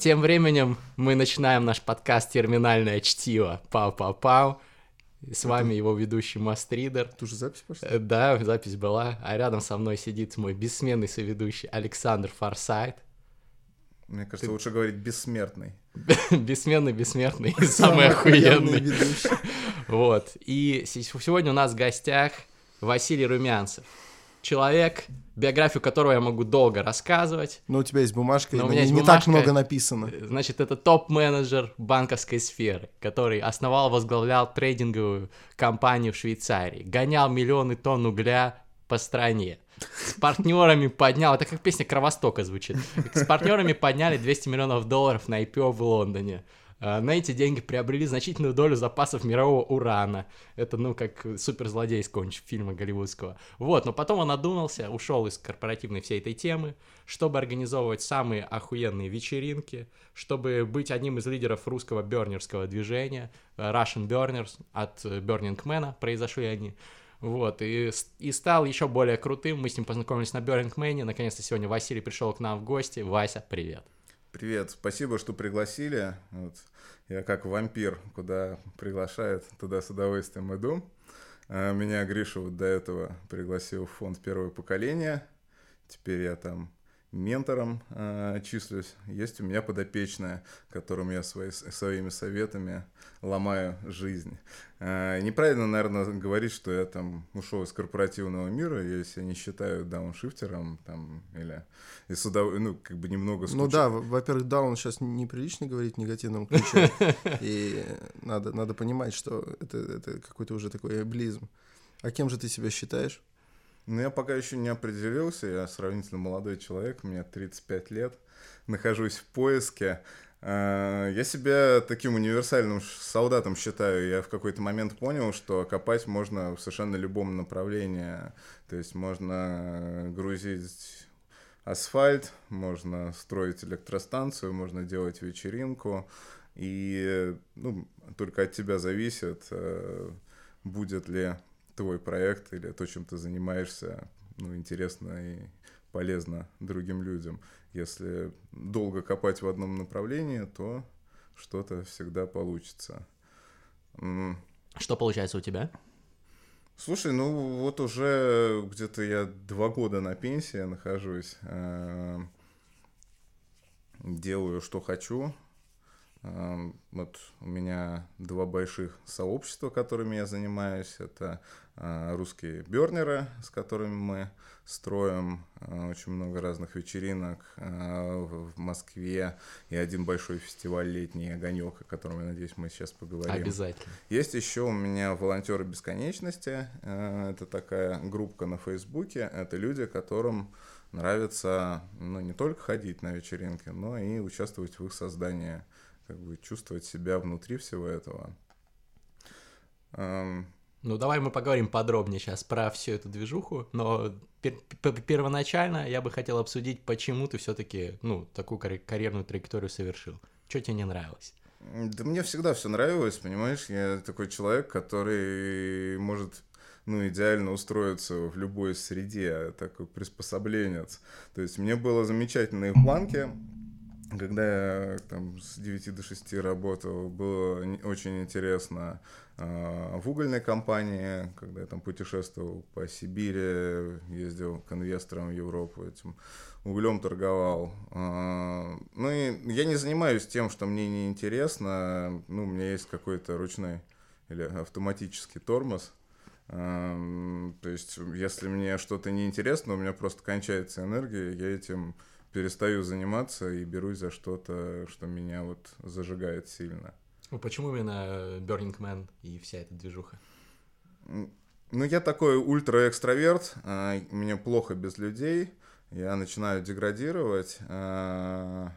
Тем временем мы начинаем наш подкаст «Терминальное чтиво». Пау-пау-пау. С вами его ведущий Мастридер. Тут уже запись пошла? Э, Да, запись была. А рядом со мной сидит мой бессменный соведущий Александр Форсайт. Мне кажется, лучше говорить бессмертный. Бессменный, бессмертный самый охуенный. ведущий. Вот. И сегодня у нас в гостях Василий Румянцев. Человек, биографию которого я могу долго рассказывать. Но у тебя есть бумажка, Но и у на меня есть не так бумажка. много написано. Значит, это топ-менеджер банковской сферы, который основал, возглавлял трейдинговую компанию в Швейцарии, гонял миллионы тонн угля по стране. С партнерами поднял, это как песня Кровостока звучит, с партнерами подняли 200 миллионов долларов на IPO в Лондоне. А, На эти деньги приобрели значительную долю запасов мирового урана. Это, ну, как суперзлодей с фильма голливудского. Вот, но потом он одумался, ушел из корпоративной всей этой темы, чтобы организовывать самые охуенные вечеринки, чтобы быть одним из лидеров русского бернерского движения, э, Russian Burners, от э, Burning Man произошли они. Вот, и, и стал еще более крутым. Мы с ним познакомились на Burning Man. Наконец-то сегодня Василий пришел к нам в гости. Вася, привет. Привет, спасибо, что пригласили. Вот. Я как вампир, куда приглашают, туда с удовольствием иду. А, Меня Гриша вот до этого пригласил в фонд первого поколения. Теперь я там ментором а, числюсь. Есть у меня подопечная, которым я свои, своими советами ломаю жизнь. А, неправильно, наверное, говорить, что я там ушел из корпоративного мира, я себя не считаю дауншифтером там, или и с удов- ну, как бы немного Ну скучаю. да, во- во-первых, даун сейчас неприлично говорить в негативном ключе. И надо, надо понимать, что это, это какой-то уже такой эблизм. А кем же ты себя считаешь? Ну, я пока еще не определился, я сравнительно молодой человек, мне 35 лет, нахожусь в поиске. А, Я себя таким универсальным солдатом считаю. Я в какой-то момент понял, что копать можно в совершенно любом направлении. То есть можно грузить асфальт, можно строить электростанцию, можно делать вечеринку. И ну, только от тебя зависит, э, будет ли твой проект или то, чем ты занимаешься, ну, интересно и полезно другим людям. Если долго копать в одном направлении, то что-то всегда получится. Что получается у тебя? Слушай, ну вот уже где-то я два года на пенсии нахожусь. э, Делаю, что хочу. Э, Вот у меня два больших сообщества, которыми я занимаюсь. Это э, русские бернеры, с которыми мы строим э, очень много разных вечеринок э, в Москве. И один большой фестиваль «Летний огонек», о котором, я надеюсь, мы сейчас поговорим. Обязательно. Есть еще у меня волонтеры бесконечности. Это такая группа на Фейсбуке. Это люди, которым нравится ну, не только ходить на вечеринки, но и участвовать в их создании, как бы чувствовать себя внутри всего этого. Эм, Ну, давай мы поговорим подробнее сейчас про всю эту движуху, но пер- п- первоначально я бы хотел обсудить, почему ты все-таки, ну, такую карь- карьерную траекторию совершил. Что тебе не нравилось? Да мне всегда все нравилось, понимаешь, я такой человек, который может ну, идеально устроиться в любой среде, такой приспособленец. То есть мне было замечательно и в банке, когда я там с 9 до 6 работал, было очень интересно а, в угольной компании, когда я там путешествовал по Сибири, ездил к инвесторам в Европу, этим углем торговал. А, Ну и я не занимаюсь тем, что мне не интересно. Ну, у меня есть какой-то ручной или автоматический тормоз. Ам, То есть, если мне что-то не интересно, у меня просто кончается энергия, я этим перестаю заниматься и берусь за что-то, что меня вот зажигает сильно. Ну, почему именно Burning Man и вся эта движуха? Ну, я такой ультра-экстраверт, а, мне плохо без людей, я начинаю деградировать. а,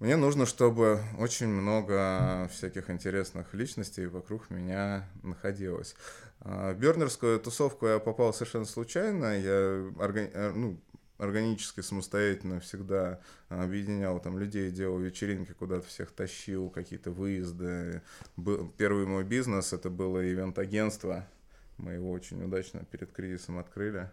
Мне нужно, чтобы очень много всяких интересных личностей вокруг меня находилось. А, В Бернерскую тусовку я попал совершенно случайно. Я органи- э, ну, органически, самостоятельно всегда объединял там людей, делал вечеринки, куда-то всех тащил, какие-то выезды. Был- Первый мой бизнес это было ивент-агентство. Мы его очень удачно перед кризисом открыли.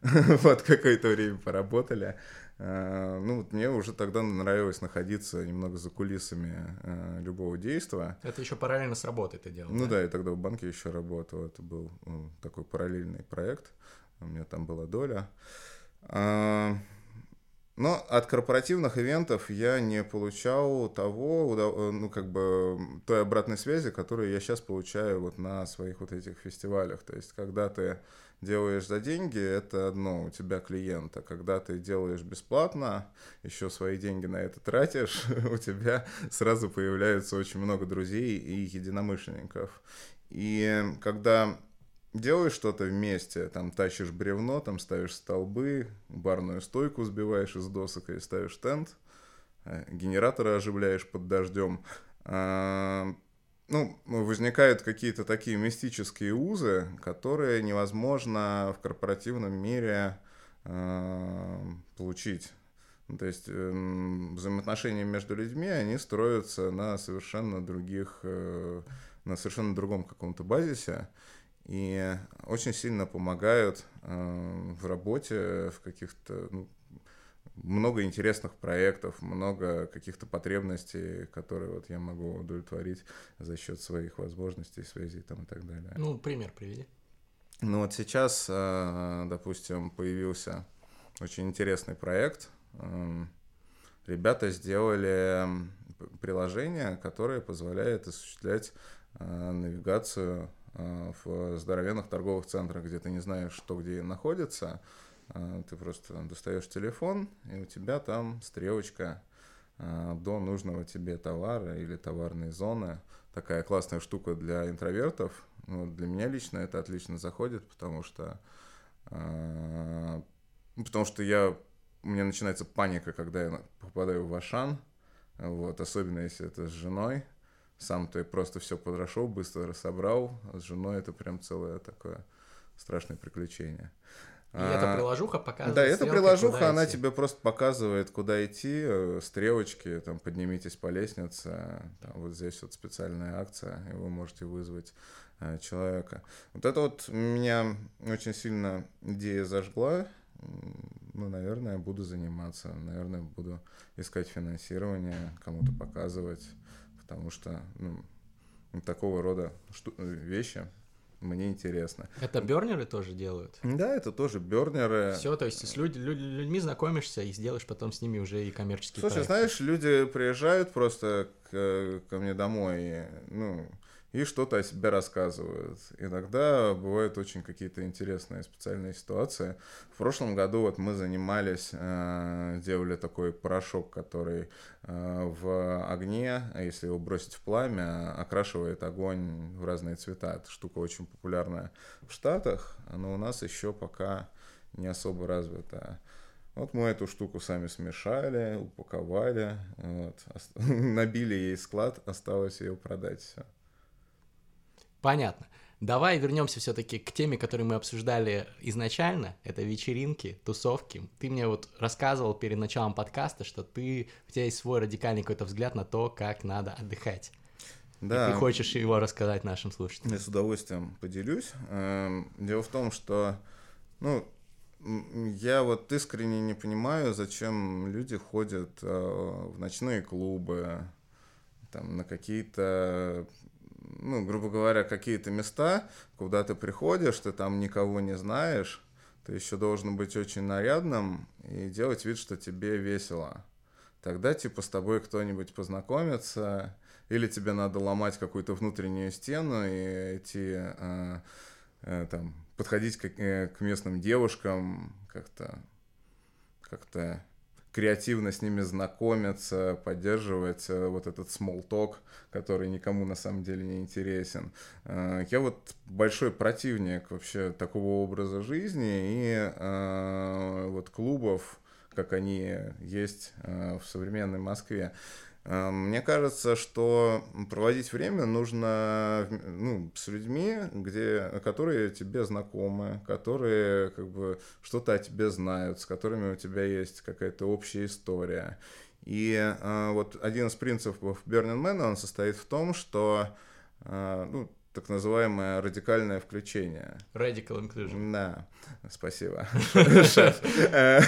вот какое-то время поработали. Э, ну, вот мне уже тогда нравилось находиться немного за кулисами э, любого действия. Это еще параллельно с работой ты делал, Ну да, я тогда в банке еще работал. Это был такой параллельный проект. У меня там была доля. Но от корпоративных ивентов я не получал того, удов- ну, как бы, той обратной связи, которую я сейчас получаю вот на своих вот этих фестивалях. То есть, когда ты делаешь за деньги, это одно, у тебя клиент. А когда ты делаешь бесплатно, еще свои деньги на это тратишь, у тебя сразу появляется очень много друзей и единомышленников. И когда делаешь что-то вместе, там тащишь бревно, там ставишь столбы, барную стойку сбиваешь из досок и ставишь тент, э, генераторы оживляешь под дождем, а, ну, возникают какие-то такие мистические узы, которые невозможно в корпоративном мире а, получить. Ну, то есть эм, взаимоотношения между людьми, они строятся на совершенно других, э, на совершенно другом каком-то базисе и очень сильно помогают э, в работе, в каких-то ну, много интересных проектов, много каких-то потребностей, которые вот я могу удовлетворить за счет своих возможностей, связей там и так далее. Ну, пример приведи. Ну вот сейчас, э, допустим, появился очень интересный проект. Эм, ребята сделали приложение, которое позволяет осуществлять э, навигацию в здоровенных торговых центрах, где ты не знаешь, что где находится, э, ты просто достаешь телефон, и у тебя там стрелочка э, до нужного тебе товара или товарной зоны. Такая классная штука для интровертов. Ну, для меня лично это отлично заходит, потому что, ну, потому что я, у меня начинается паника, когда я попадаю в Ашан, вот, особенно если это с женой, сам ты просто все подошел, быстро собрал. С женой это прям целое такое страшное приключение. И а, эта приложуха показывает. Да, эта приложуха, она идти. тебе просто показывает, куда идти, э, стрелочки, там, поднимитесь по лестнице, там, вот здесь вот специальная акция, и вы можете вызвать э, человека. Вот это вот меня очень сильно идея зажгла, ну, наверное, буду заниматься, наверное, буду искать финансирование, кому-то показывать потому что ну, такого рода шту- вещи мне интересно. Это бернеры тоже делают? Да, это тоже бернеры. Все, то есть с люд- люд- людьми знакомишься и сделаешь потом с ними уже и коммерческие Слушай, проекты. знаешь, люди приезжают просто к, ко мне домой, и, ну, и что-то о себе рассказывают. Иногда бывают очень какие-то интересные специальные ситуации. В прошлом году вот мы занимались, э, делали такой порошок, который э, в огне, если его бросить в пламя, окрашивает огонь в разные цвета. Эта штука очень популярная в Штатах, но у нас еще пока не особо развита. Вот мы эту штуку сами смешали, упаковали, вот, набили ей склад, осталось ее продать. Понятно. Давай вернемся все-таки к теме, которую мы обсуждали изначально. Это вечеринки, тусовки. Ты мне вот рассказывал перед началом подкаста, что ты, у тебя есть свой радикальный какой-то взгляд на то, как надо отдыхать. Да. И ты хочешь его рассказать нашим слушателям. Я с удовольствием поделюсь. Эм, дело в том, что, ну, я вот искренне не понимаю, зачем люди ходят э, в ночные клубы, там, на какие-то ну, грубо говоря, какие-то места, куда ты приходишь, ты там никого не знаешь, ты еще должен быть очень нарядным и делать вид, что тебе весело. Тогда, типа, с тобой кто-нибудь познакомится, или тебе надо ломать какую-то внутреннюю стену и идти, э, э, там, подходить к, э, к местным девушкам, как-то как-то креативно с ними знакомиться, поддерживать э, вот этот small talk, который никому на самом деле не интересен. Э, я вот большой противник вообще такого образа жизни и э, вот клубов, как они есть в современной Москве. Эм, мне кажется, что проводить время нужно ну, с людьми, где, которые тебе знакомы, которые как бы что-то о тебе знают, с которыми у тебя есть какая-то общая история. И э, вот один из принципов Burning Man, он состоит в том, что э, ну, так называемое радикальное включение. Radical inclusion. Да, спасибо. Э,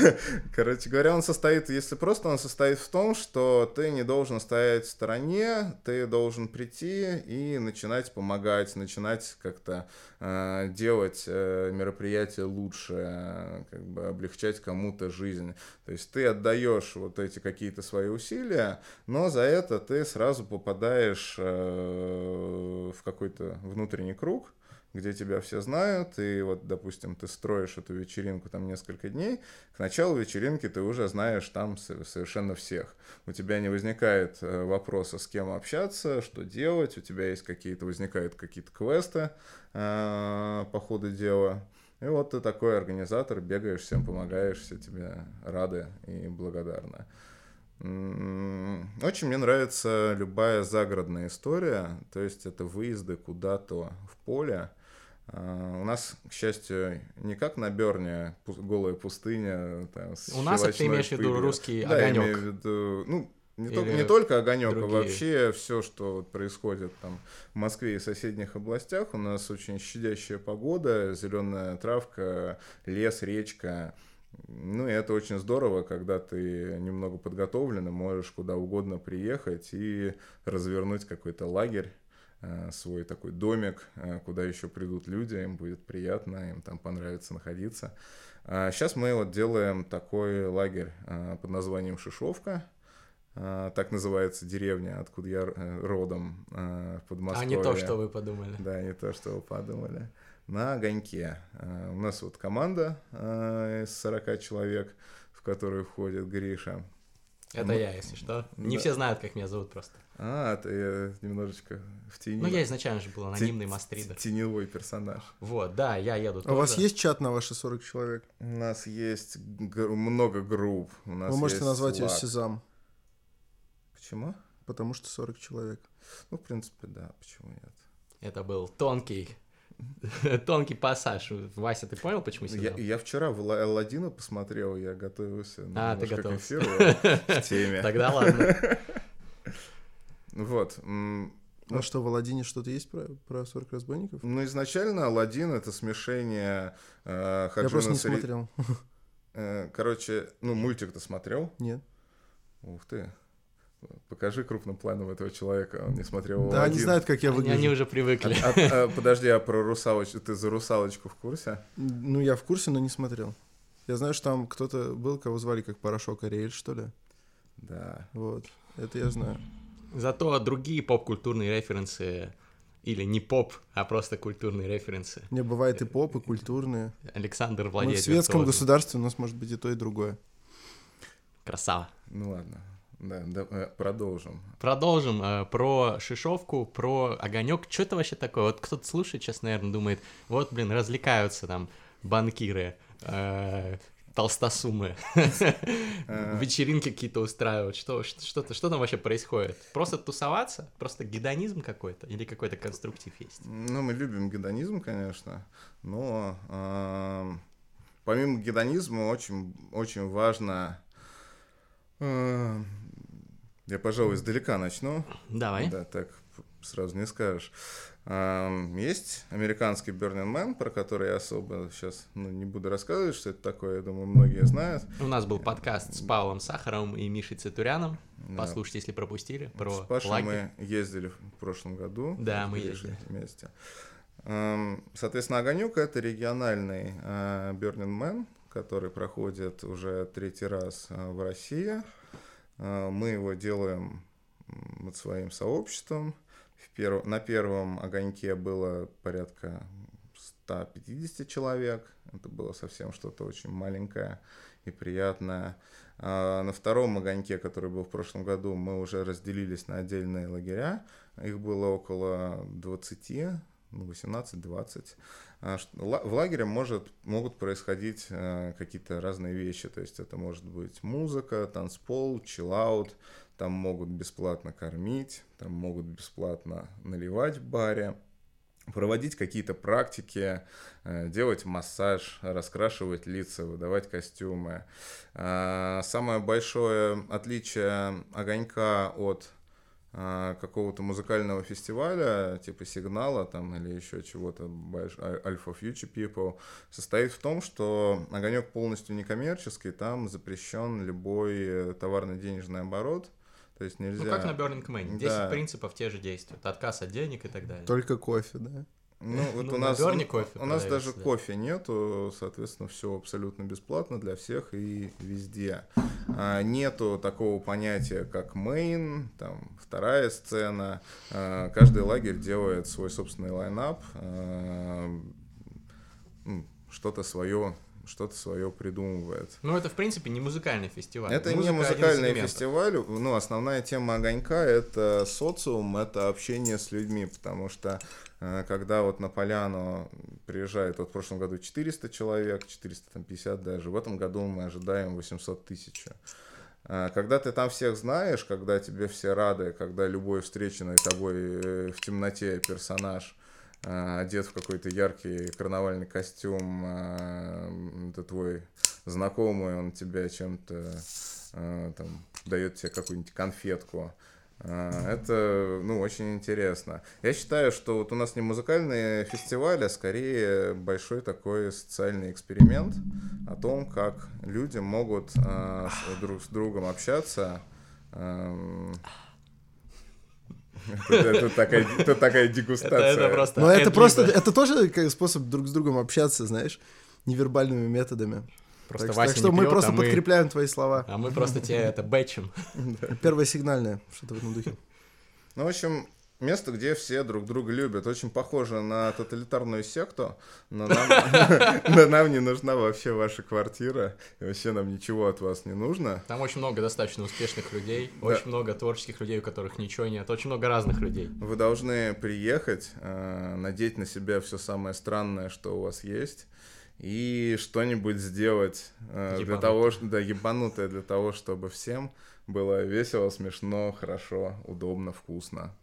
короче говоря, он состоит, если просто, он состоит в том, что ты не должен стоять в стороне, ты должен прийти и начинать помогать, начинать как-то э, делать э, мероприятие лучше, как бы облегчать кому-то жизнь. То есть ты отдаешь вот эти какие-то свои усилия, но за это ты сразу попадаешь в какой-то внутренний круг, где тебя все знают, и вот, допустим, ты строишь эту вечеринку там несколько дней, к началу вечеринки ты уже знаешь там совершенно всех. У тебя не возникает э, вопроса, с кем общаться, что делать, у тебя есть какие-то, возникают какие-то квесты э, по ходу дела. И вот ты такой организатор, бегаешь, всем помогаешь, все тебе рады и благодарны. Очень мне нравится любая загородная история, то есть это выезды куда-то в поле. А, у нас, к счастью, не как на Берне голая пустыня. Там, с У нас это ты имеешь в виду русский да, огонек. Я имею в виду, ну, не, только, не только огонек, а вообще все, что происходит там в Москве и соседних областях. У нас очень щадящая погода, зеленая травка, лес, речка. Ну, и это очень здорово, когда ты немного подготовлен и можешь куда угодно приехать и развернуть какой-то лагерь, э, свой такой домик, э, куда еще придут люди, им будет приятно, им там понравится находиться. Сейчас а мы вот делаем такой лагерь э, под названием Шишовка. Так называется деревня, откуда я родом, в Подмосковье. А не то, что вы подумали. Да, не то, что вы подумали на огоньке. А, у нас вот команда а, из 40 человек, в которую входит Гриша. Это Мы... я, если что. Не да. все знают, как меня зовут просто. А, ты я немножечко в тени. Ну, я изначально же был анонимный Т- мастридер. Теневой персонаж. Вот, да, я еду А тоже. у вас есть чат на ваши 40 человек? У нас есть г- много групп. У нас Вы можете назвать Slack. ее Сезам. Почему? Потому что 40 человек. Ну, в принципе, да, почему нет. Это был тонкий Тонкий пассаж. Вася, ты понял, почему я, я вчера в Алладина посмотрел, я готовился а, ты готовился. к эфиру в теме. Тогда ладно. Вот. Ну что, в Алладине что-то есть про, про 40 разбойников? Ну, изначально Алладин — это смешение э, Хаджина Я просто не Сари... смотрел. Э, короче, ну, мультик ты смотрел? Нет. Ух ты. Покажи крупным планом этого человека, он не смотрел Да, они знают, как я выгляжу. Они, уже привыкли. А, а, а, подожди, а про русалочку, ты за русалочку в курсе? Ну, я в курсе, но не смотрел. Я знаю, что там кто-то был, кого звали как Порошок Ариэль, что ли? Да. Вот, это я знаю. Зато другие поп-культурные референсы или не поп, а просто культурные референсы. Не, бывает и поп, и культурные. Александр Владимирович. В светском государстве у нас может быть и то, и другое. Красава. Ну ладно. Да, да, э, продолжим. Продолжим э, про шишовку, про огонек. Что это вообще такое? Вот кто-то слушает сейчас, наверное, думает, вот, блин, развлекаются там банкиры, э, толстосумы, вечеринки какие-то устраивают. Что, что, что, что там вообще происходит? Просто тусоваться? Просто гедонизм какой-то? Или какой-то конструктив есть? Ну, мы любим гедонизм, конечно, но помимо гедонизма очень, очень важно я, пожалуй, издалека начну. Давай. Да, так сразу не скажешь. Есть американский Burning Man, про который я особо сейчас ну, не буду рассказывать, что это такое, я думаю, многие знают. У нас был подкаст с Павлом Сахаровым и Мишей Цитуряном. Да. Послушайте, если пропустили, про С Пашей лагерь. мы ездили в прошлом году. Да, мы ездили. Вместе. Соответственно, Огонек — это региональный а, Burning Man, который проходит уже третий раз а, в России. А, мы его делаем вот своим сообществом. В перв... На первом огоньке было порядка 150 человек. Это было совсем что-то очень маленькое и приятное. А на втором огоньке, который был в прошлом году, мы уже разделились на отдельные лагеря. Их было около 20, 18-20. А, в лагере может, могут происходить э, какие-то разные вещи, то есть это может быть музыка, танцпол, чиллаут, там могут бесплатно кормить, там могут бесплатно наливать в баре, проводить какие-то практики, э, делать массаж, раскрашивать лица, выдавать костюмы. А, самое большое отличие огонька от какого-то музыкального фестиваля, типа сигнала там или еще чего-то, а- Alpha Future People, состоит в том, что огонек полностью некоммерческий, там запрещен любой э, товарно-денежный оборот, то есть нельзя... Ну, как на Burning Man. 10 Да. принципов те же действуют. Отказ от денег и так далее. Только кофе, да? Ну, вот Ну, у на нас, у- кофе у нас даже да. кофе нету, соответственно, все абсолютно бесплатно для всех и везде. А, нету такого понятия, как мейн, там, вторая сцена. А, каждый лагерь делает свой собственный лайнап, а, что-то свое что-то свое придумывает. Ну, это, в принципе, не музыкальный фестиваль. Это не Музыка из музыкальный фестиваль, ну, основная тема огонька — это социум, это общение с людьми, потому что э, когда вот на поляну приезжает, вот в прошлом году 400 человек, 450 даже, в этом году мы ожидаем 800 тысяч. А, Когда ты там всех знаешь, когда тебе все рады, когда любой встреченный тобой э, в темноте персонаж одет в какой-то яркий карнавальный костюм, это твой знакомый, он тебя чем-то а, там дает тебе какую-нибудь конфетку. А, Это, ну, очень интересно. Я считаю, что вот у нас не музыкальный фестиваль, а скорее большой такой социальный эксперимент о том, как люди могут с- друг с другом общаться. Ам, Это такая это такая Это, дегустация. Но это просто, это тоже способ друг с другом общаться, знаешь, невербальными методами. Просто так, Вася так что мы пьет, просто а мы- подкрепляем твои слова. А мы просто тебе это бэчим. Первое сигнальное, что-то в этом духе. Ну, в общем, место, где все друг друга любят. Очень похоже на тоталитарную секту, но нам, не нужна вообще ваша квартира, и вообще нам ничего от вас не нужно. Там очень много достаточно успешных людей, очень много творческих людей, у которых ничего нет, очень много разных людей. Вы должны приехать, э, надеть на себя все самое странное, что у вас есть, и что-нибудь сделать э, для того, да, ебанутое для того, чтобы всем было весело, смешно, хорошо, удобно, вкусно.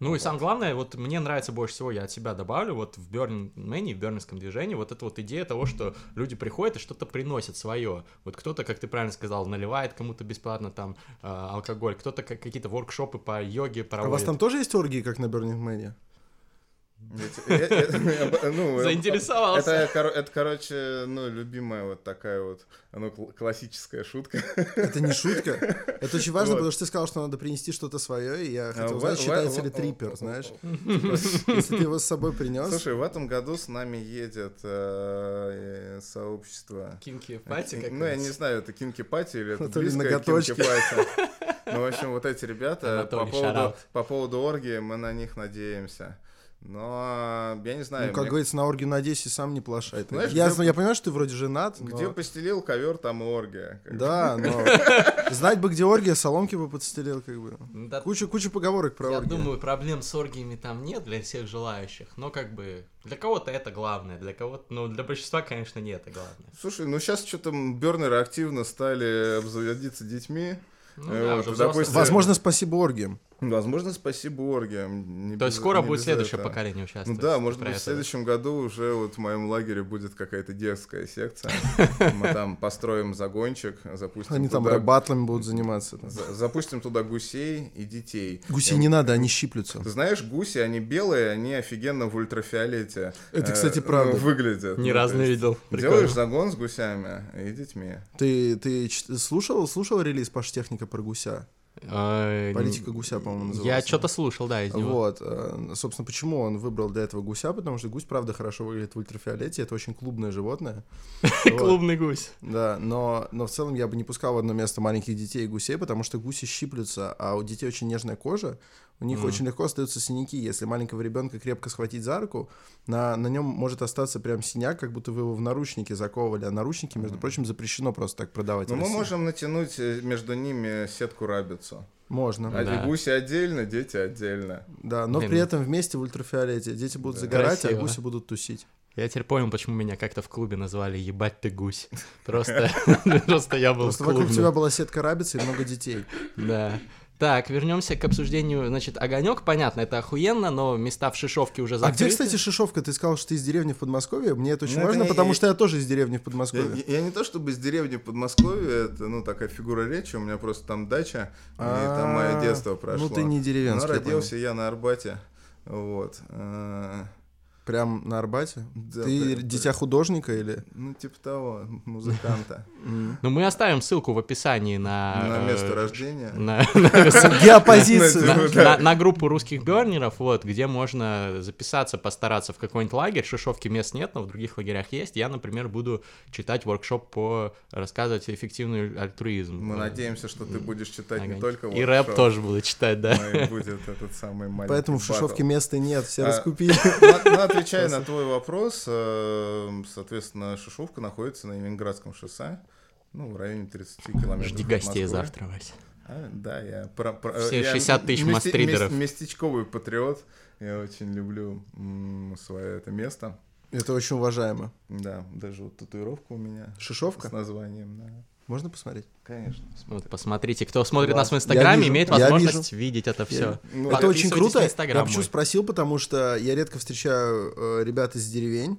Ну и самое главное, вот мне нравится больше всего, я от себя добавлю, вот в Man, в Бернинском движении, вот эта вот идея того, что люди приходят и что-то приносят свое. Вот кто-то, как ты правильно сказал, наливает кому-то бесплатно там э, алкоголь, кто-то как- какие-то воркшопы по йоге А у вас проводит. там тоже есть оргии, как на Burning Man? Я те- я- я- я- ну, Заинтересовался. Это, это, короче, ну, любимая вот такая вот, ну, кл- классическая шутка. Это не шутка. Это очень важно, Вот. потому что ты сказал, что надо принести что-то свое, и я хотел в- узнать, считается ли трипер, знаешь. в- Если ты его с собой принес, Слушай, в этом году с нами едет э, э, сообщество. Кинки пати как Ну, я не знаю, это Кинки Пати или это то ли близкое. Кинки Пати. Ну, в общем, вот эти ребята, по поводу, по поводу оргии, мы на них надеемся. Но я не знаю, ну, как мне- говорится, на оргию надейся, сам не плашай. Ты- Знаешь, я, где- я понимаю, что ты вроде женат, но... где постелил ковер, там и оргия. Да, но знать бы, где оргия, соломки бы подстелил, как бы. Да, Куча, куча поговорок про я оргии. думаю, проблем с оргиями там нет для всех желающих, но как бы для кого-то это главное, для кого-то, ну для большинства, конечно, не это главное. Слушай, ну сейчас что-то бернеры активно стали обзаводиться детьми. Ну Э, да, вот, уже взрослые. допустим, Возможно, спасибо оргиям. Возможно, спасибо оргиям. Не То есть без- скоро не будет следующее этого. поколение Ну участвовать. да, может быть, в это. следующем году уже вот в моем лагере будет какая-то детская секция. Мы там построим загончик, запустим Они там батлами будут заниматься. за- Запустим туда гусей и детей. Гусей не надо, они щиплются. Ты знаешь, гуси, они белые, они офигенно в ультрафиолете. Это, э, кстати, ну, правда. Выглядят. Ни Ну, разу не видел. Делаешь загон с гусями и детьми. Ты, слушал, слушал релиз Паш Техника про гуся? А, Политика гуся, по-моему, назывался. Я что-то слушал, да, из него. Вот, э, собственно, почему он выбрал для этого гуся, потому что гусь, правда, хорошо выглядит в ультрафиолете, это очень клубное животное. Вот. Клубный гусь. Да, но, но в целом я бы не пускал в одно место маленьких детей и гусей, потому что гуси щиплются, а у детей очень нежная кожа, у них Мгм. очень легко остаются синяки. Если маленького ребенка крепко схватить за руку, на, на нем может остаться прям синяк, как будто вы его в наручники заковывали, а наручники, между прочим, запрещено просто так продавать. Но мы можем натянуть э, между ними сетку рабицу. Можно. А Да. гуси отдельно, дети отдельно. Да, но Блин. при этом вместе в ультрафиолете. Дети будут Да. загорать, Красиво. а гуси будут тусить. Я теперь понял, почему меня как-то в клубе назвали «Ебать ты гусь». Просто, просто я был Просто вокруг тебя была сетка рабицы и много детей. Да. Так, вернемся к обсуждению. Значит, огонек, понятно, это охуенно, но места в Шишовке уже А закрыты. где, кстати, Шишовка? Ты сказал, что ты из деревни в Подмосковье. Мне это очень Ну, это важно, не- потому я- что я тоже из деревни в Я, Подмосковье. я- я не то чтобы из деревни Подмосковья, это, ну, такая фигура речи, у меня просто там дача, и там мое А, детство прошло. Ну ты не деревенский. Но я родился я на Арбате, вот. Прям на Арбате? да, ты прям- дитя художника или? Ну, типа того, музыканта. Ну, мы оставим ссылку в описании на... На э, место рождения. на- Геопозицию. На- Да. группу русских бернеров, вот, где можно записаться, постараться в какой-нибудь лагерь. В Шишовке мест нет, но в других лагерях есть. Я, например, буду читать воркшоп по рассказывать эффективный альтруизм. Мы надеемся, что ты будешь читать не только И рэп тоже буду читать, да. будет этот самый маленький Поэтому в. Шишовке места нет, все А, раскупили. Отвечая на твой вопрос, э, соответственно, Шишовка находится на Ленинградском шоссе, ну, в районе 30 километров. Жди гостей завтра, Вась. А, да, я... Про, про- Все я 60 тысяч мастридеров. мест- местечковый патриот. Я очень люблю м, свое это место. Это очень уважаемо. Да, даже вот татуировка у меня Шишовка? с названием, да. Можно посмотреть? Конечно. Вот, посмотрите, кто смотрит нас в Инстаграме, вижу, имеет возможность видеть это все. Ну, Это очень круто. Я Инстаграм почему спросил, потому что я редко встречаю э, ребят из деревень.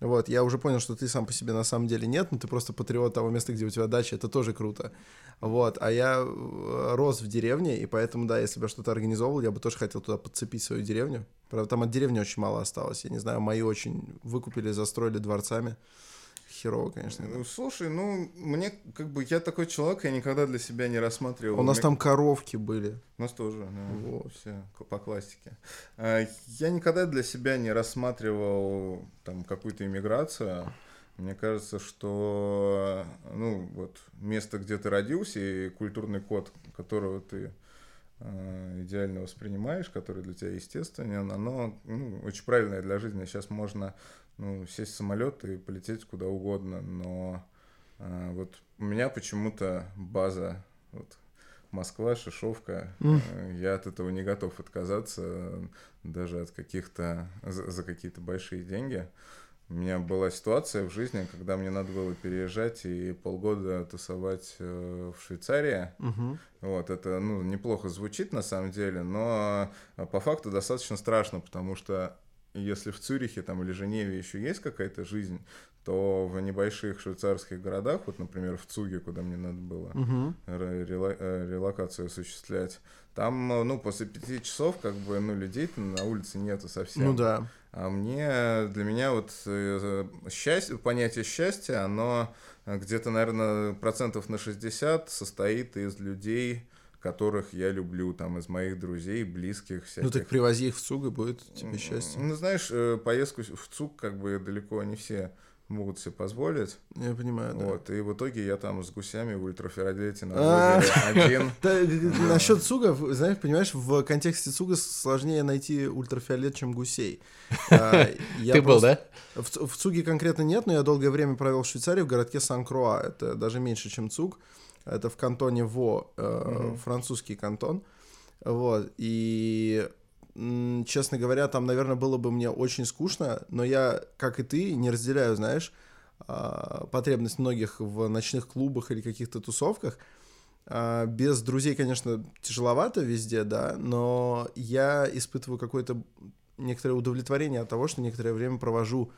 Вот, я уже понял, что ты сам по себе на самом деле нет, но ты просто патриот того места, где у тебя дача, это тоже круто. Вот, а я э, рос в деревне, и поэтому, да, если бы я что-то организовывал, я бы тоже хотел туда подцепить свою деревню. Правда, там от деревни очень мало осталось. Я не знаю, мои очень выкупили, застроили дворцами. Херово, конечно. Ну, Слушай, ну, мне как бы, я такой человек, я никогда для себя не рассматривал. У нас Мне- там коровки были. У нас тоже, да, Вот. все по классике. А, Я никогда для себя не рассматривал там какую-то иммиграцию. Мне кажется, что ну вот место, где ты родился, и культурный код, которого ты э, идеально воспринимаешь, который для тебя естественен, оно ну, очень правильное для жизни. Сейчас можно ну, сесть в самолет и полететь куда угодно, но э, вот у меня почему-то база вот, Москва, Шишовка. М. Э, Я от этого не готов отказаться, даже от каких-то за, за какие-то большие деньги. У меня была ситуация в жизни, когда мне надо было переезжать и полгода тусовать э, в Швейцарии. Мгм. Вот, это, ну, неплохо звучит на самом деле, но э, по факту достаточно страшно, потому что если в Цюрихе там или Женеве еще есть какая-то жизнь, то в небольших швейцарских городах, вот, например, в Цуге, куда мне надо было рела- э, релокацию осуществлять, там, ну, после пяти часов, как бы, ну, людей на улице нету совсем. Ну да. А мне, для меня вот э, счастье, понятие счастья, оно где-то, наверное, процентов на 60 состоит из людей, которых я люблю, там, из моих друзей, близких, всяких. Ну так привози их в Цуг, и будет тебе счастье. Ну, знаешь, э, поездку в ЦУК как бы далеко не все могут себе позволить. Я понимаю, да. Вот, и в итоге я там с гусями в ультрафиолете на А. один. Насчет цуга, знаешь, понимаешь, в контексте цуга сложнее найти ультрафиолет, чем гусей. А, Ты был, да? В Цуге конкретно нет, но я долгое время провел в Швейцарии, в городке Сан-Круа. Это даже меньше, чем Цуг. Это в кантоне Во, э, Мгм. французский кантон. Вот. И, честно говоря, там, наверное, было бы мне очень скучно, но я, как и ты, не разделяю, знаешь, а, потребность многих в ночных клубах или каких-то тусовках. А, Без друзей, конечно, тяжеловато везде, да, но я испытываю какое-то некоторое удовлетворение от того, что некоторое время провожу,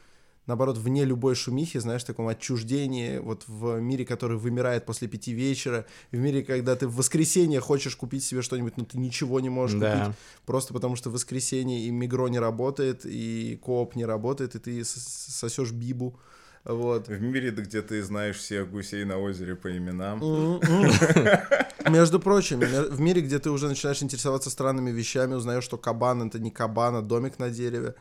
наоборот, вне любой шумихи, знаешь, в таком отчуждении, вот в мире, который вымирает после пяти вечера, в мире, когда ты в воскресенье хочешь купить себе что-нибудь, но ты ничего не можешь Да. купить, просто потому что в воскресенье и Мигро не работает, и Кооп не работает, и ты сосешь бибу, вот. В мире, где ты знаешь всех гусей на озере по именам. М-м. Между прочим, в мире, где ты уже начинаешь интересоваться странными вещами, узнаешь, что кабан это не кабан, а домик на дереве.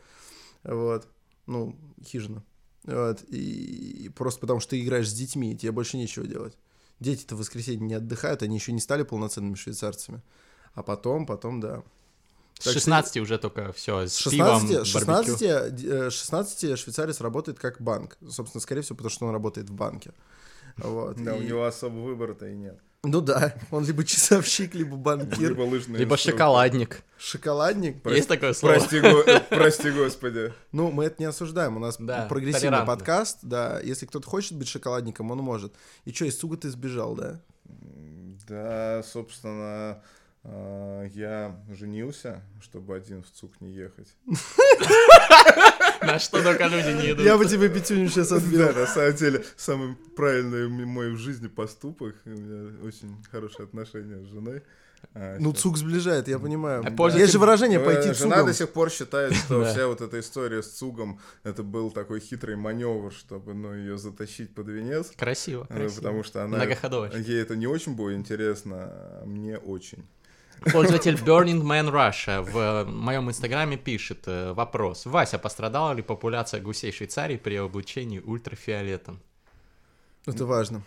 Вот. Ну, хижина. Вот. И, и просто потому, что ты играешь с детьми, и тебе больше нечего делать. Дети-то в воскресенье не отдыхают, они еще не стали полноценными швейцарцами. А потом, потом, да. С Так что- 16 уже только все, с С пивом, 16, барбекю. 16, э, 16 швейцарец работает как банк. Собственно, скорее всего, потому что он работает в банке. Вот. Да, у И- него особо выбора-то и нет. Ну да, он либо часовщик, либо банкир. Либо лыжный Либо инструктор. шоколадник. Шоколадник. Прости- Есть такое слово? Прости, го- э, прости господи. Ну, мы это не осуждаем. У нас Да, прогрессивный толерантно. подкаст. Да, если кто-то хочет быть шоколадником, он может. И что, из Цуга ты сбежал, да? Да, собственно, а, я женился, чтобы один в ЦУК не ехать. На что только люди не идут. Я бы тебе пятюню сейчас отбил. Да, на самом деле, самый правильный мой в жизни поступок. У меня очень хорошие отношения с женой. А, Ну, щас- цуг сближает, я понимаю. А пользователь- Есть же выражение Э, «пойти Жена цугом». до сих пор считает, что вся вот эта история с ЦУГом это был такой хитрый маневр, чтобы ну, ее затащить под венец. Красиво, э, красиво. Потому что она... Многоходовочка. Ей это не очень было интересно, а мне очень. Пользователь Burning Man Russia в э, моем инстаграме пишет э, вопрос. Вася, пострадала ли популяция гусей Швейцарии при облучении ультрафиолетом? Это важно.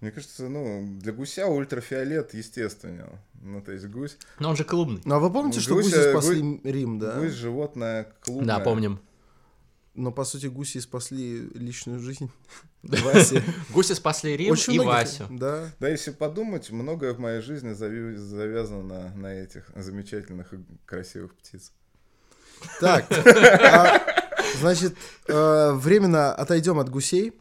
Мне кажется, ну, для гуся ультрафиолет естественно. Ну, то есть гусь... Но он же клубный. Ну, а вы помните, что гуси спасли Рим, да? Гусь животное клубное. Да, помним. Но, по сути, гуси спасли личную жизнь Васи. Гуси спасли Рим Очень и многих- Васю. Да. Да, если подумать, многое в моей жизни завязано на, этих замечательных и красивых птиц. Так, а, значит, э, временно отойдем от гусей.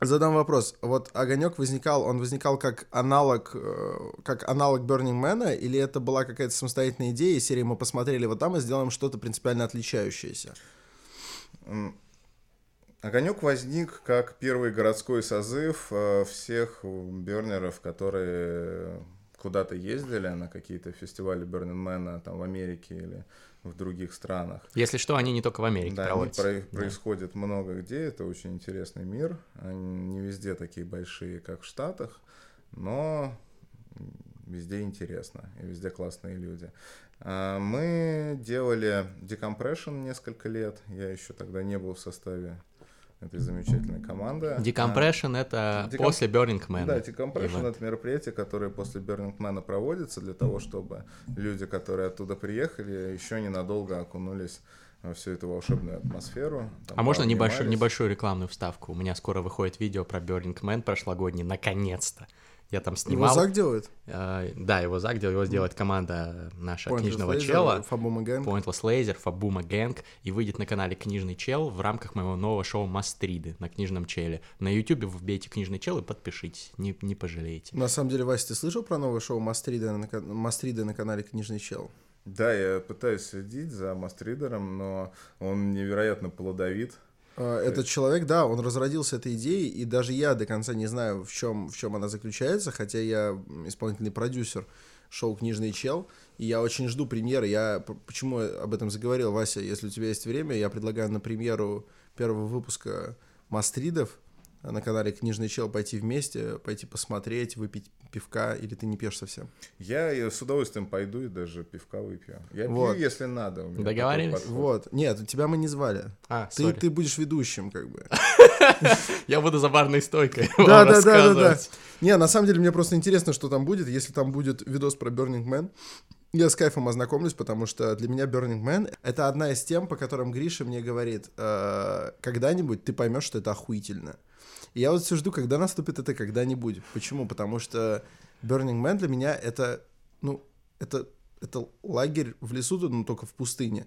Задам вопрос. Вот огонек возникал, он возникал как аналог, э, как аналог Burning Man, или это была какая-то самостоятельная идея, и серии мы посмотрели вот там и сделаем что-то принципиально отличающееся? Огонек возник как первый городской созыв э, всех бернеров, которые куда-то ездили на какие-то фестивали Burning Man там в Америке или в других странах. Если что, они не только в Америке Да, они проводятся. про- Да. происходит много где, это очень интересный мир. Они не везде такие большие, как в Штатах, но везде интересно, и везде классные люди. А, Мы делали Decompression несколько лет, я еще тогда не был в составе этой замечательной команды. Decompression это Decom- после Burning Man. Да, Decompression Event. это мероприятие, которое после Burning Man проводится для того, чтобы люди, которые оттуда приехали, еще ненадолго окунулись во всю эту волшебную атмосферу. А можно небольшую, небольшую рекламную вставку? У меня скоро выходит видео про Burning Man прошлогодний, наконец-то. Я там Его снимал. Зак делает? Э, да, его Зак делал, его сделает команда наша Pointless книжного Laser, чела. Фабума Gang. Pointless Laser, Фабума Гэнг, и выйдет на канале Книжный Чел в рамках моего нового шоу Мастриды на Книжном Челе. На Ютубе вбейте Книжный Чел и подпишитесь, не, не пожалеете. На самом деле, Вася, ты слышал про новое шоу Мастрида на, Мастрида на канале Книжный Чел? Да, я пытаюсь следить за мастридером, но он невероятно плодовит. А, Этот человек, да, он разродился этой идеей, и даже я до конца не знаю, в чем, в чем она заключается, хотя я исполнительный продюсер шоу «Книжный чел», и я очень жду премьеры. Я почему об этом заговорил, Вася, если у тебя есть время, я предлагаю на премьеру первого выпуска «Мастридов» на канале «Книжный чел» пойти вместе, пойти посмотреть, выпить пивка, или ты не пьешь совсем? Я с удовольствием пойду и даже пивка выпью. Я Вот. пью, если надо. Договорились? Вот. Нет, тебя мы не звали. А, Ты, ты будешь ведущим, как бы. Я буду за барной стойкой Да, да, да, да. Не, на самом деле мне просто интересно, что там будет. Если там будет видос про Burning Man, я с кайфом ознакомлюсь, потому что для меня Burning Man — это одна из тем, по которым Гриша мне говорит, «Э, когда-нибудь ты поймешь, что это охуительно. И я вот все жду, когда наступит это когда-нибудь. Почему? Потому что Burning Man для меня это, ну, это, это лагерь в лесу, но только в пустыне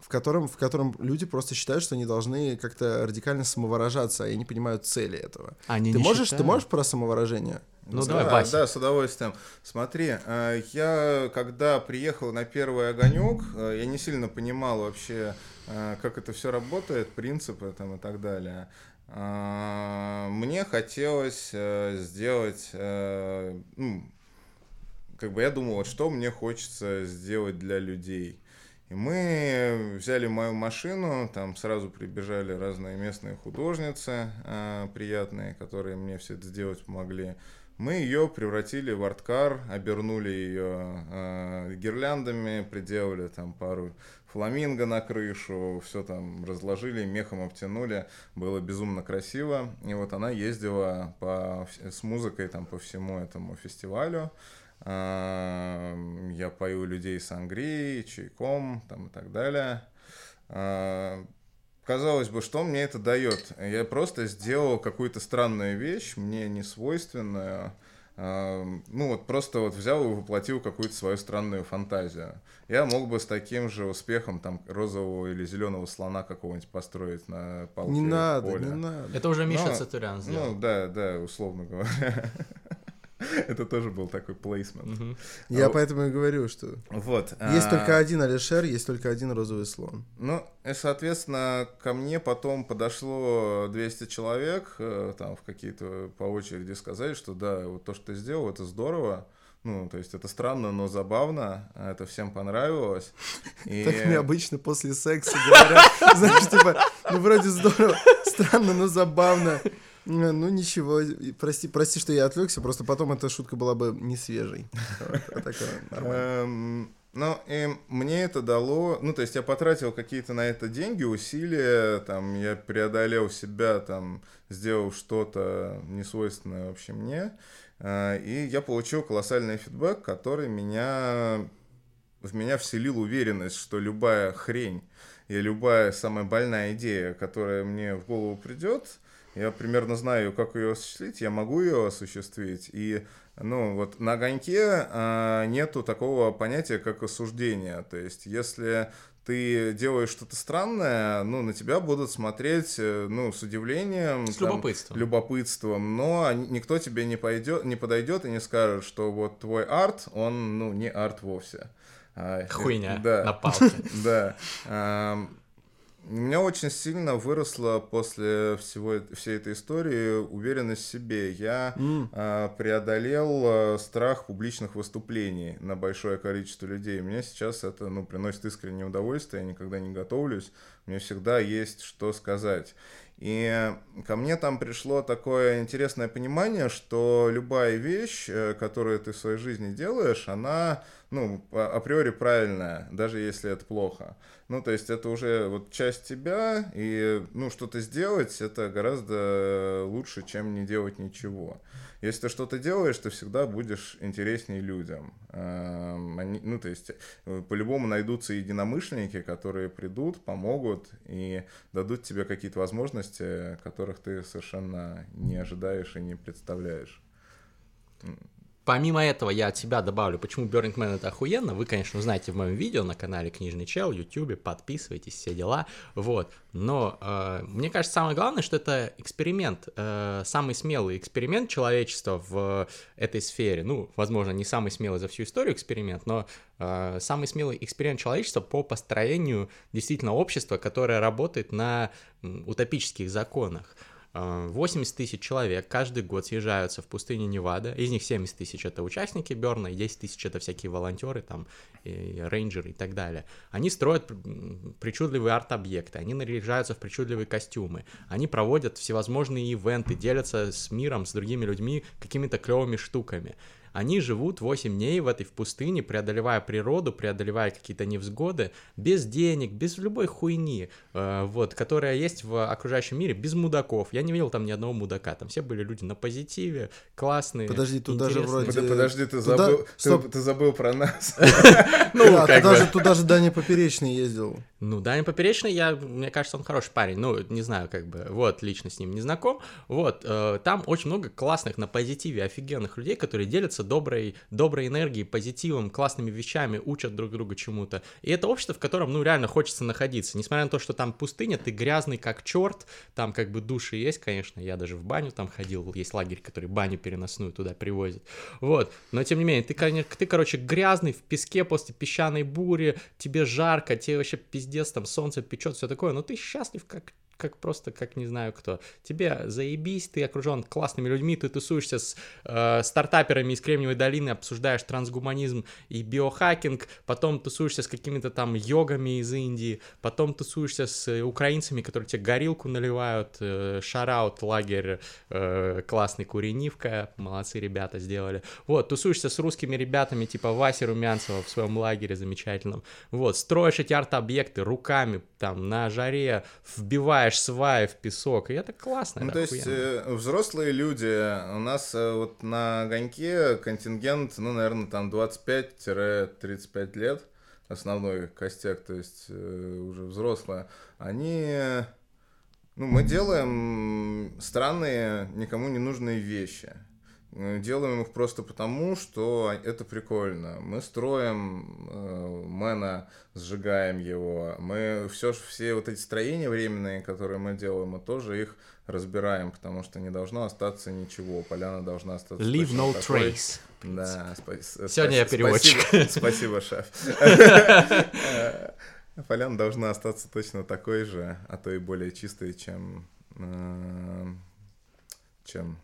в котором, в котором люди просто считают, что они должны как-то радикально самовыражаться, а я не понимаю цели этого. Они ты можешь, ты считают. можешь про самовыражение? Ну да, давай, Вася. Да, с удовольствием. Смотри, э, я когда приехал на первый огонек, э, я не сильно понимал вообще, э, как это все работает, принципы там и так далее. А, Мне хотелось э, сделать, э, ну, как бы я думал, что мне хочется сделать для людей. И мы взяли мою машину, там сразу прибежали разные местные художницы э, приятные, которые мне все это сделать помогли. Мы ее превратили в арткар, обернули ее гирляндами, приделали там пару фламинго на крышу, все там разложили, мехом обтянули, было безумно красиво. И вот она ездила по, с музыкой там по всему этому фестивалю. А, Я пою людей с Ангрией, чайком там и так далее. А, Казалось бы, что мне это дает? Я просто сделал какую-то странную вещь, мне не свойственную. Ну вот просто вот взял и воплотил какую-то свою странную фантазию. Я мог бы с таким же успехом там розового или зеленого слона какого-нибудь построить на палке Не надо, поле. не надо. Это уже Миша Ну, Цатурян сделал. Ну да, да, условно говоря. Это тоже был такой плейсмент. Я А, поэтому и говорю, что Вот. есть а, только один Алишер, есть только один розовый слон. Ну, и, соответственно, ко мне потом подошло 200 человек, э, там, в какие-то по очереди сказали, что да, вот то, что ты сделал, это здорово. Ну, то есть это странно, но забавно, а это всем понравилось. И... Так мне обычно после секса говорят, знаешь, типа, ну вроде здорово, странно, но забавно. Ну ну, ничего, прости, прости, что я отвлекся, просто потом эта шутка была бы не свежей. Нормально. Эм, Ну, и мне это дало, ну, то есть я потратил какие-то на это деньги, усилия, там, я преодолел себя, там, сделал что-то несвойственное вообще мне, э, и я получил колоссальный фидбэк, который меня, в меня вселил уверенность, что любая хрень и любая самая больная идея, которая мне в голову придет, я примерно знаю, как ее осуществить, я могу ее осуществить, и ну, вот на огоньке а, нету такого понятия, как осуждение. То есть, если ты делаешь что-то странное, ну, на тебя будут смотреть, э, ну, с удивлением. С там, любопытством. любопытством, но никто тебе не пойдет, не подойдет и не скажет, что вот твой арт, он, ну, не арт вовсе. А, Хуйня Да. на палке. Да. У меня очень сильно выросла после всего, э- всей этой истории уверенность в себе. Я М. а, преодолел страх публичных выступлений на большое количество людей. Мне сейчас это ну, приносит искреннее удовольствие, я никогда не готовлюсь, мне всегда есть что сказать. И ко мне там пришло такое интересное понимание, что любая вещь, э, которую ты в своей жизни делаешь, она, ну, по- априори правильная, даже если это плохо. Ну, то есть это уже вот часть тебя, и, ну, что-то сделать, это гораздо лучше, чем не делать ничего. Если ты что-то делаешь, ты всегда будешь интересней людям. Эм, они- ну, то есть, э, по-любому найдутся единомышленники, которые придут, помогут и дадут тебе какие-то возможности, которых ты совершенно не ожидаешь и не представляешь. Помимо этого, я от себя добавлю, почему Burning Man это охуенно. Вы, конечно, узнаете в моем видео на канале Книжный Чел, Ютубе, подписывайтесь, все дела. Вот. Но э, мне кажется, самое главное, что это эксперимент, э, самый смелый эксперимент человечества в этой сфере. Ну, возможно, не самый смелый за всю историю эксперимент, но э, самый смелый эксперимент человечества по построению действительно общества, которое работает на утопических законах. Э, 80 тысяч человек каждый год съезжаются в пустыне Невада. Из них 70 тысяч это участники Берна, и 10 тысяч это всякие волонтеры, там, и рейнджеры и так далее. Они строят причудливые арт-объекты, они наряжаются в причудливые костюмы, они проводят всевозможные ивенты, делятся с миром, с другими людьми какими-то клевыми штуками. Они живут 8 дней в этой в пустыне, преодолевая природу, преодолевая какие-то невзгоды, без денег, без любой хуйни, э, вот, которая есть в окружающем мире, без мудаков. Я не видел там ни одного мудака, там все были люди на позитиве, классные. Подожди, тут даже вроде- Под- Подожди, ты туда- забыл, ты, стоп. ты забыл про нас. Ну, туда же Даня Поперечный ездил. Ну, Даня Поперечный, я, мне кажется, он хороший парень. Ну, не знаю, как бы, вот, лично с ним не знаком. Вот, э, там очень много классных на позитиве, офигенных людей, которые делятся доброй, доброй энергией, позитивом, классными вещами, учат друг друга чему-то. И это общество, в котором, ну, реально хочется находиться. Несмотря на то, что там пустыня, ты грязный как черт, там как бы души есть, конечно, я даже в баню там ходил, есть лагерь, который баню переносную туда привозит. Вот, но тем не менее, ты, ты, короче, грязный в песке после песчаной бури, тебе жарко, тебе вообще пиздец, там солнце печет, все такое, но ты счастлив как как просто, как не знаю кто. Тебе заебись, ты окружен классными людьми, ты тусуешься с э, стартаперами из Кремниевой долины, обсуждаешь трансгуманизм и биохакинг, потом тусуешься с какими-то там йогами из Индии, потом тусуешься с э, украинцами, которые тебе горилку наливают, э, шараут, лагерь э, классный Куренивка, молодцы ребята сделали. Вот, тусуешься с русскими ребятами, типа Васи Румянцева в своем лагере замечательном. Вот, строишь эти арт-объекты руками, там, на жаре, вбиваешь сваи в песок, и это классно, Ну, это то есть охуенно. э, взрослые люди, у нас э, вот на огоньке контингент, ну, наверное, там 25-35 лет, основной костяк, то есть э, уже взрослые, они, ну, мы делаем странные, никому не нужные вещи. Э, Делаем их просто потому, что это прикольно. Мы строим э, мэна, сжигаем его. Мы все, все вот эти строения временные, которые мы делаем, мы тоже их разбираем, потому что не должно остаться ничего. Поляна должна остаться Leave no такой. trace. Да, спа- Сегодня я спаси- переводчик. Спасибо, спасибо, шеф. Поляна должна остаться точно такой же, а то и более чистой, чем... э, чем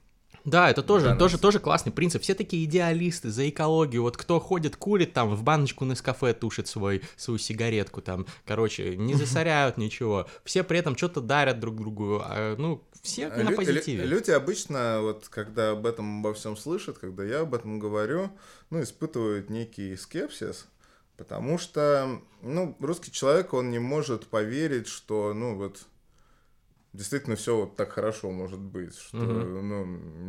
Да, это тоже, тоже, тоже классный принцип. Все такие идеалисты за экологию. Вот кто ходит, курит там, в баночку на кафе тушит свой, свою сигаретку там. Короче, не засоряют ничего. Все при этом что-то дарят друг другу. а, ну, все на лю- позитиве. Люди обычно, вот когда об этом обо всем слышат, когда я об этом говорю, ну, испытывают некий скепсис, потому что, ну, русский человек, он не может поверить, что, ну, вот, действительно все вот так хорошо может быть, что, Мгм. ну,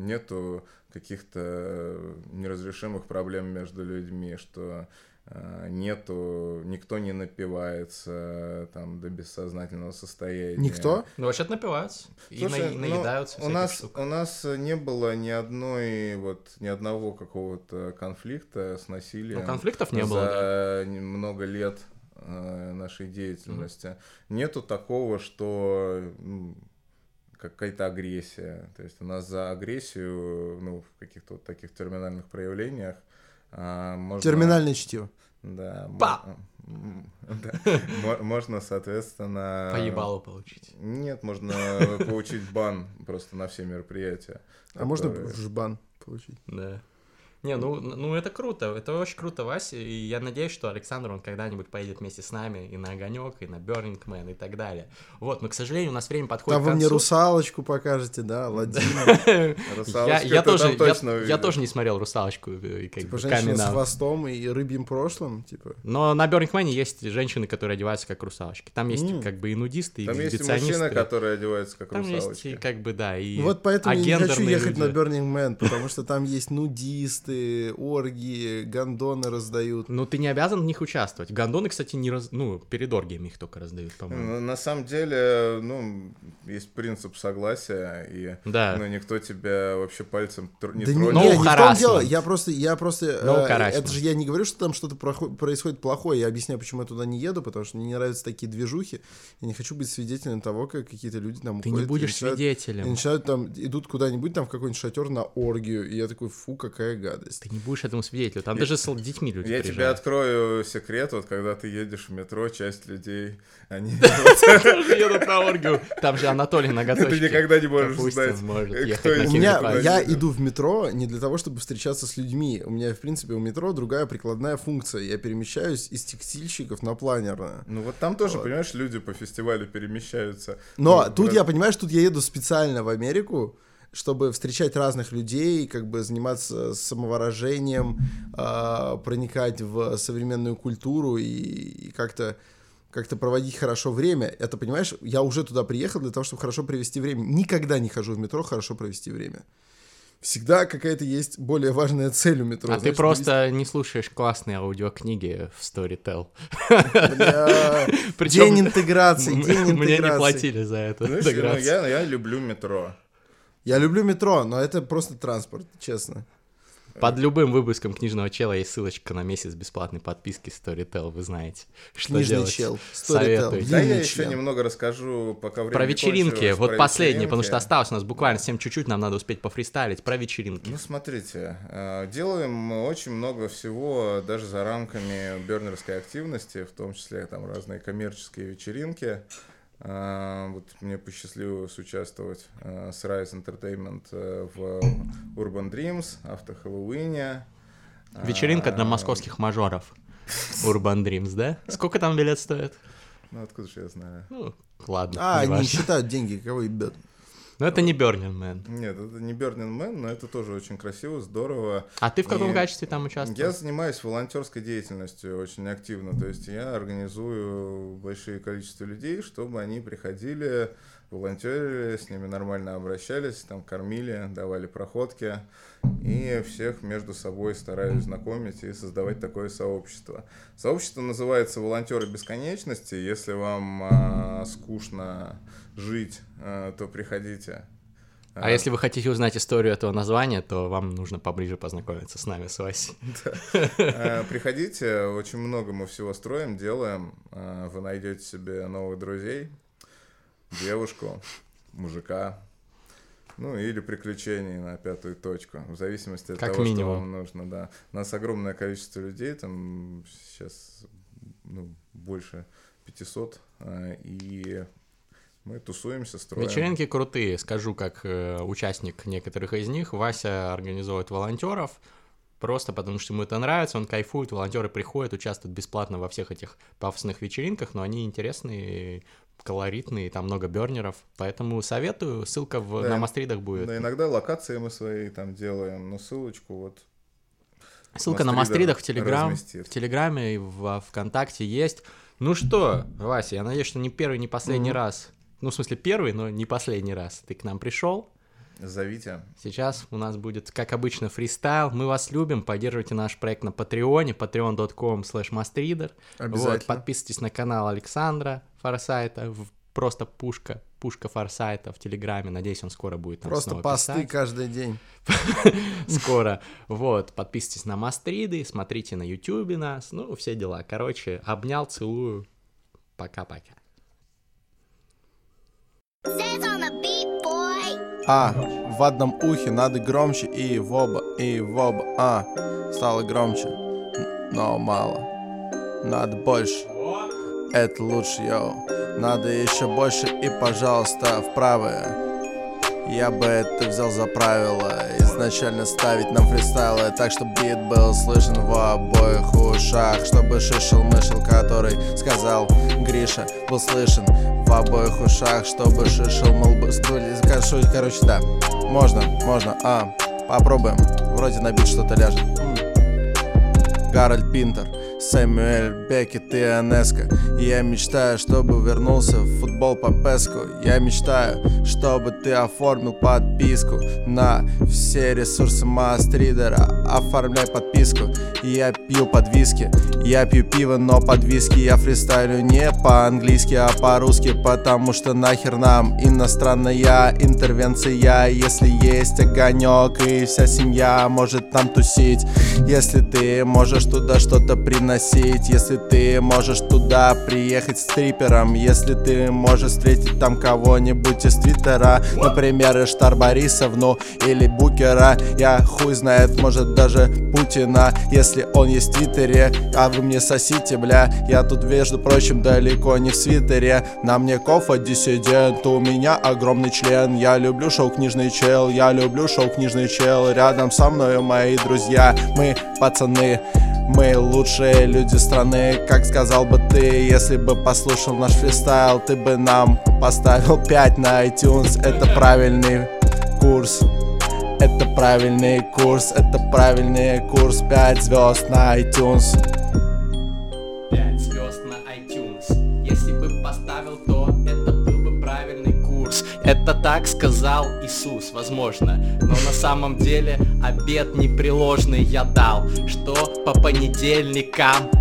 нету каких-то неразрешимых проблем между людьми, что э, нету, никто не напивается там до бессознательного состояния. Никто? Ну, вообще-то напиваются. И, Слушай, на- и ну, наедаются у нас штук. у нас не было ни одной вот ни одного какого-то конфликта с насилием. Ну, конфликтов не было, да. за много лет нашей деятельности. Нету такого, что какая-то агрессия. То есть у нас за агрессию, ну, в каких-то вот таких терминальных проявлениях а, можно... Терминальное чтиво. Да. Па! да. Мо- Можно, соответственно... Поебало получить. Нет, можно получить бан просто на все мероприятия. А можно которые- в жбан получить? Да. Не, ну, ну это круто, это очень круто, Вася, и я надеюсь, что Александр, он когда-нибудь поедет вместе с нами и на Огонек, и на Burning Man, и так далее. Вот, но, к сожалению, у нас время подходит Там к вы мне русалочку покажете, да, Ладина. Я, тоже, я, тоже не смотрел «Русалочку», Типа женщина с хвостом и рыбьим прошлым, типа. Но на Burning Man есть женщины, которые одеваются как русалочки. Там есть как бы и нудисты, и Там есть мужчины, которые одеваются как Там есть русалочки. как бы, да, и Вот поэтому я не хочу ехать на Man, потому что там есть нудисты, оргии, гондоны раздают. Ну, ты не обязан в них участвовать. Гондоны, кстати, не раз... Ну, перед оргиями их только раздают, по-моему. Ну, На самом деле, ну, есть принцип согласия, и Да. ну, никто тебя вообще пальцем тр- не да не, тронет. No не, не в том дело, я просто, я просто, No э, это же я не говорю, что там что-то происходит плохое, я объясняю, почему я туда не еду, потому что мне не нравятся такие движухи, я не хочу быть свидетелем того, как какие-то люди там Ты уходят не и будешь начинают- и свидетелем. начинают там, идут куда-нибудь там в какой-нибудь шатер на оргию, и я такой, фу, какая гадость. Ты не будешь этому свидетелем. Там Я- даже с детьми люди Я тебе приезжают. открою секрет, вот когда ты едешь в метро, часть людей, они... Едут на оргию. Там же Анатолий на Ты никогда не можешь знать, может э, ехать кто из меня, я иду в метро не для того, чтобы встречаться с людьми. У меня, в принципе, у метро другая прикладная функция. Я перемещаюсь из текстильщиков на планерное. Ну вот там тоже, понимаешь, люди по фестивалю перемещаются. Но Ну, тут я, понимаешь, тут я еду специально в Америку, чтобы встречать разных людей, как бы заниматься самовыражением, а, проникать в современную культуру и, и как-то как-то проводить хорошо время. Это, понимаешь, я уже туда приехал для того, чтобы хорошо провести время. Никогда не хожу в метро хорошо провести время. Всегда какая-то есть более важная цель у метро. А ты знаешь, просто не слушаешь классные аудиокниги в Storytel. Причем День интеграции, день мне не интеграции. платили за это. Ну, я люблю метро. Я люблю метро, но это просто транспорт, честно. Под любым выпуском книжного чела есть ссылочка на месяц бесплатной подписки Storytel, вы знаете. Что Книжный делать. чел. Советуйте. Да, я еще немного расскажу, пока время Про вечеринки, кончилось, вот про последнее, потому что вечеринки. осталось у нас буквально совсем чуть-чуть, нам надо успеть пофристайлить про вечеринки. Ну, смотрите, э, делаем мы очень много всего даже за рамками бернерской активности, в том числе там разные коммерческие вечеринки. Э, Вот мне посчастливилось участвовать э, с Rise Entertainment э, в Urban Dreams, автохэллоуине. Вечеринка для А, московских мажоров. Urban Dreams, да? Сколько там билет стоит? Ну, откуда же я знаю? Ну, ладно. А, не они важно. считают деньги, кого ебет. Но это не Burning Man. Нет, это не Burning Man, но это тоже очень красиво, здорово. А ты в каком И качестве там участвовал? Я занимаюсь волонтерской деятельностью очень активно. То есть я организую большое количество людей, чтобы они приходили, волонтерили, с ними нормально обращались, там кормили, давали проходки. И всех между собой стараюсь знакомить и создавать такое сообщество. Сообщество называется «Волонтеры бесконечности». Если вам а, скучно жить, а, то приходите. А если вы хотите узнать историю этого названия, то вам нужно поближе познакомиться с нами, с Васей. Э, Приходите, очень много мы всего строим, делаем. Э, Вы найдете себе новых друзей, девушку, мужика, ну или приключений на пятую точку, в зависимости от Как того, минимум. что вам нужно, да. У нас огромное количество людей, там сейчас ну, больше 500, э, и мы тусуемся, строим. Вечеринки крутые, скажу как э, участник некоторых из них. Вася организует волонтеров, просто потому что ему это нравится, он кайфует, волонтеры приходят, участвуют бесплатно во всех этих пафосных вечеринках, но они интересные, колоритные, там много бернеров, поэтому советую, ссылка в, Да. на мастридах будет. Да, иногда локации мы свои там делаем, но ссылочку вот Ссылка на Мастридах в Телеграм, разместит. в Телеграме и в ВКонтакте есть. Ну что, Вася, я надеюсь, что не первый, не последний Мгм. раз. Ну, в смысле, первый, но не последний раз. Ты к нам пришел. зовите. Сейчас у нас будет, как обычно, фристайл. Мы вас любим. Поддерживайте наш проект на Патреоне, patreon.com slash mastrider. Вот, подписывайтесь на канал Александра Форсайта, в- просто пушка, пушка Форсайта в Телеграме. Надеюсь, он скоро будет там Просто посты писать. каждый день. Скоро. Вот, подписывайтесь на Мастриды, смотрите на Ютубе нас, ну, все дела. Короче, обнял, целую. Пока-пока. А, в одном ухе надо громче и в оба, и в оба, а, стало громче, но мало. Надо больше, это лучше, йоу. Надо еще больше и, пожалуйста, в правое. Я бы это взял за правило Изначально ставить нам фристайлы Так, чтобы бит был слышен в обоих ушах Чтобы шишел-мышел, который сказал Гриша, был слышен в обоих ушах Чтобы шишел-мыл, бы- стули- короче, да. Можно, можно, а, попробуем. Вроде на бит что-то ляжет. Гарольд Пинтер, Сэмюэль Беккет и Анеско Я мечтаю, чтобы вернулся в футбол по песку. Я мечтаю, чтобы ты оформил подписку На все ресурсы Мастридера. Оформляй подписку. Я пью под виски. Я пью пиво, но под виски. Я фристайлю не по-английски, а по-русски Потому что нахер нам иностранная интервенция. Если есть огонек и вся семья может там тусить. Если ты можешь туда что-то приносить. Если ты можешь туда приехать стрипером Если ты можешь встретить там кого-нибудь из твиттера Например, Иштар Борисовну или Букера. Я хуй знает, может даже Путина. Если он есть в твиттере, а вы мне сосите, бля. Я тут, между прочим, далеко не в свитере. На мне кофа диссидент, у меня огромный член. Я люблю шоу «Книжный чел», я люблю шоу «Книжный чел» Рядом со мною мои друзья, мы пацаны мы лучшие люди страны, как сказал бы ты. Если бы послушал наш фристайл, ты бы нам поставил 5 на iTunes. Это правильный курс. Это правильный курс, это правильный курс. 5 звезд на iTunes Это так сказал Иисус, возможно. Но на самом деле обед непреложный я дал, что по понедельникам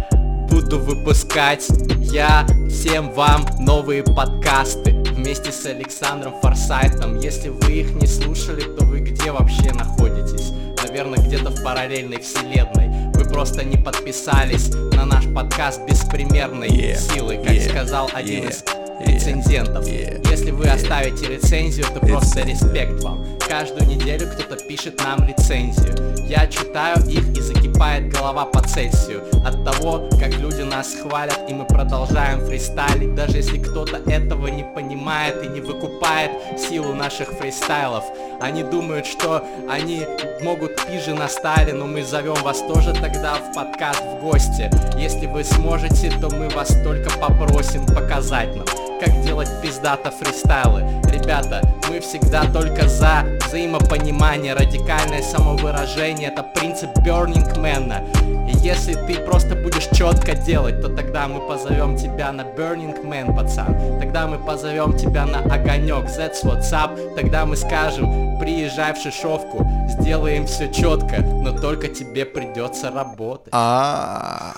буду выпускать я всем вам новые подкасты вместе с Александром Форсайтом. Если вы их не слушали, то вы где вообще находитесь? Наверное, где-то в параллельной вселенной. Вы просто не подписались на наш подкаст беспримерной Yeah, силы, как yeah, сказал один yeah, из рецензентов. Если вы оставите рецензию, то просто респект вам. Каждую неделю кто-то пишет нам рецензию. Я читаю их и закипает голова по Цельсию От того, как люди нас хвалят и мы продолжаем фристайлить Даже если кто-то этого не понимает и не выкупает силу наших фристайлов Они думают, что они могут пиже на стайле, но мы зовем вас тоже тогда в подкаст в гости Если вы сможете, то мы вас только попросим показать нам как делать пиздато фристайлы. Ребята, мы всегда только за взаимопонимание, радикальное самовыражение Это принцип Burning Man. И если ты просто будешь четко делать, то тогда мы позовем тебя на Burning Man, пацан. Тогда мы позовем тебя на огонек, that's what's up. Тогда мы скажем, приезжай в Шишовку, сделаем все четко Но только тебе придется работать. А,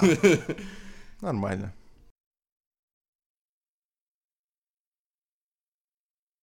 нормально.